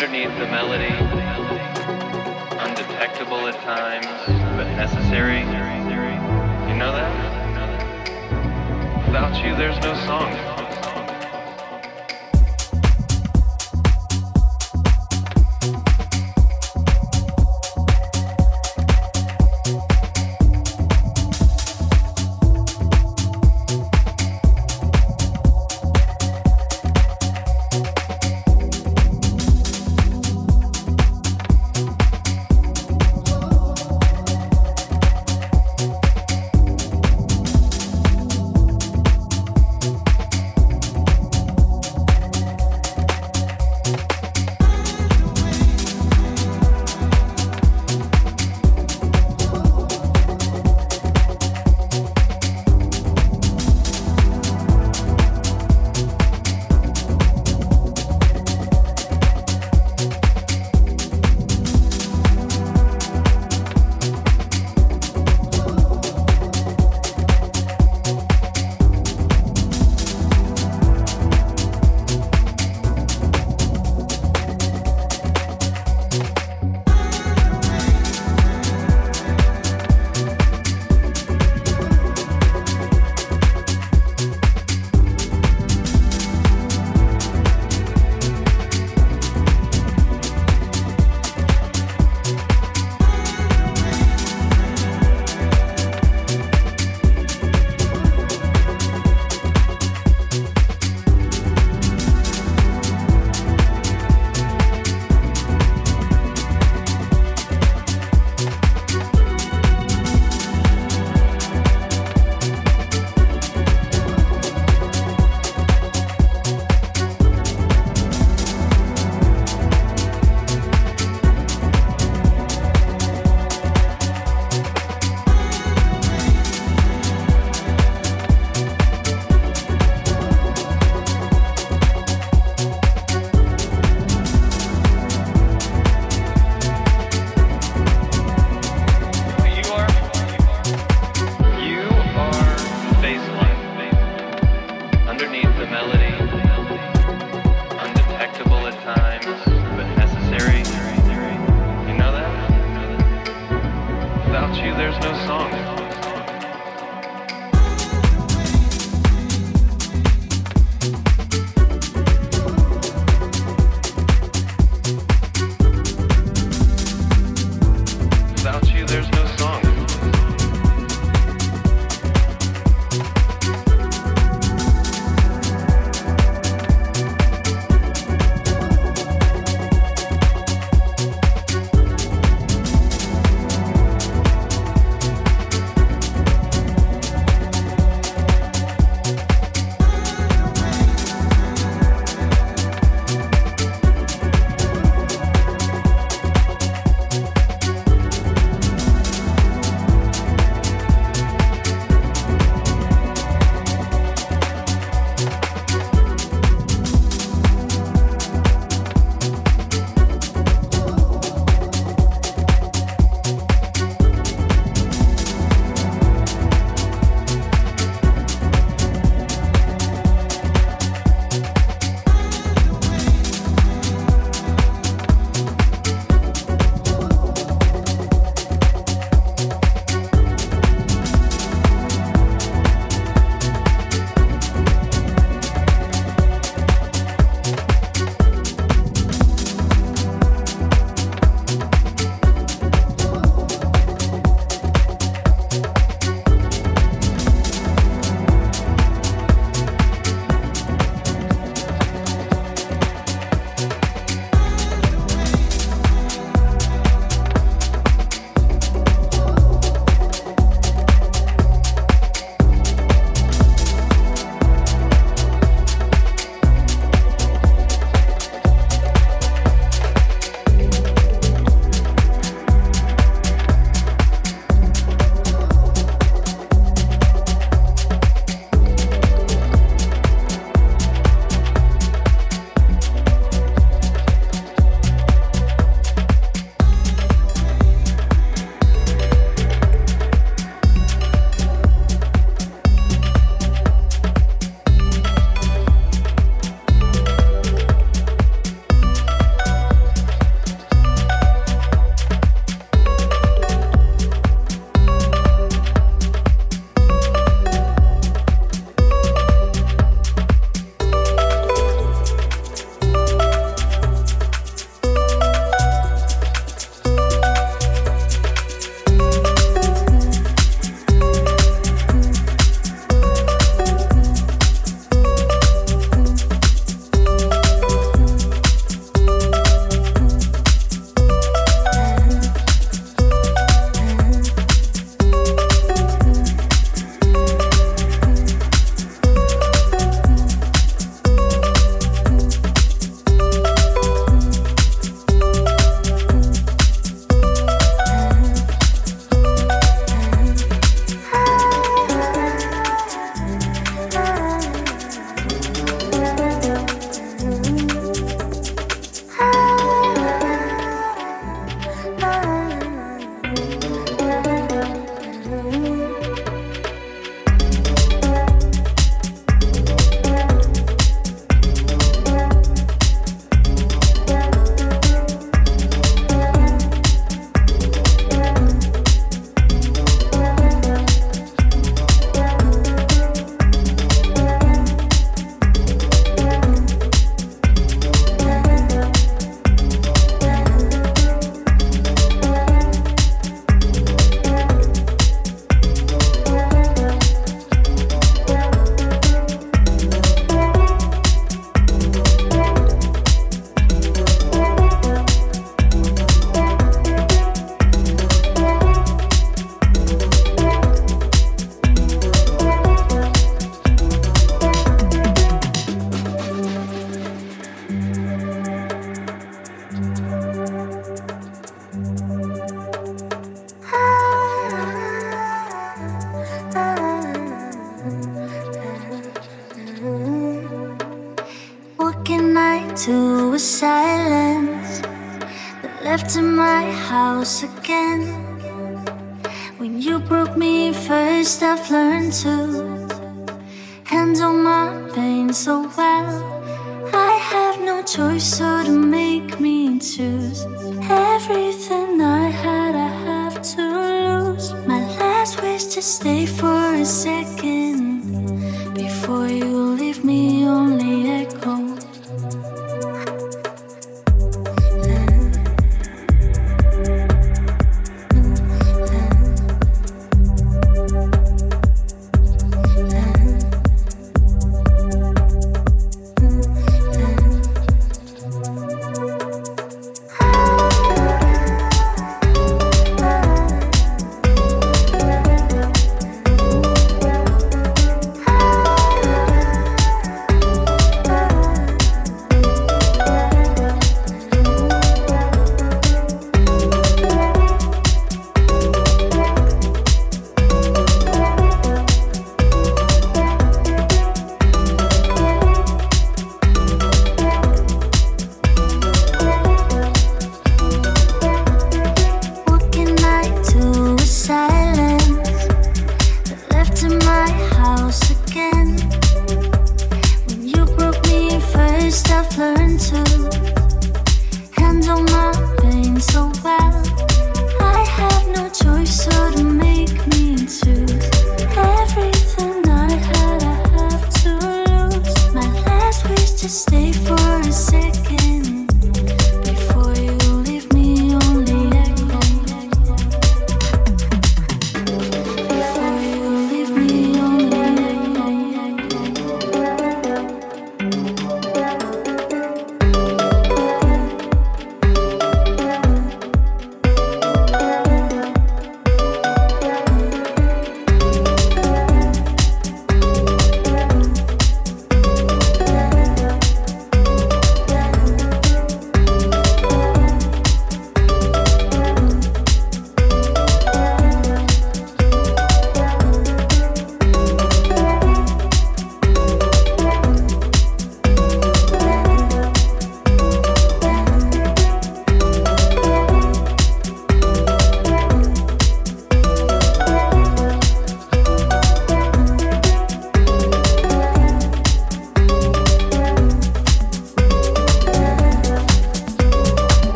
Underneath the melody, undetectable at times, but necessary. You know that? Without you, there's no song.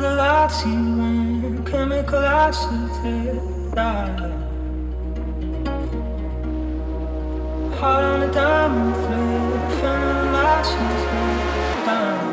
the lights you Chemical eyes to Hot on a diamond flare Feeling the lights you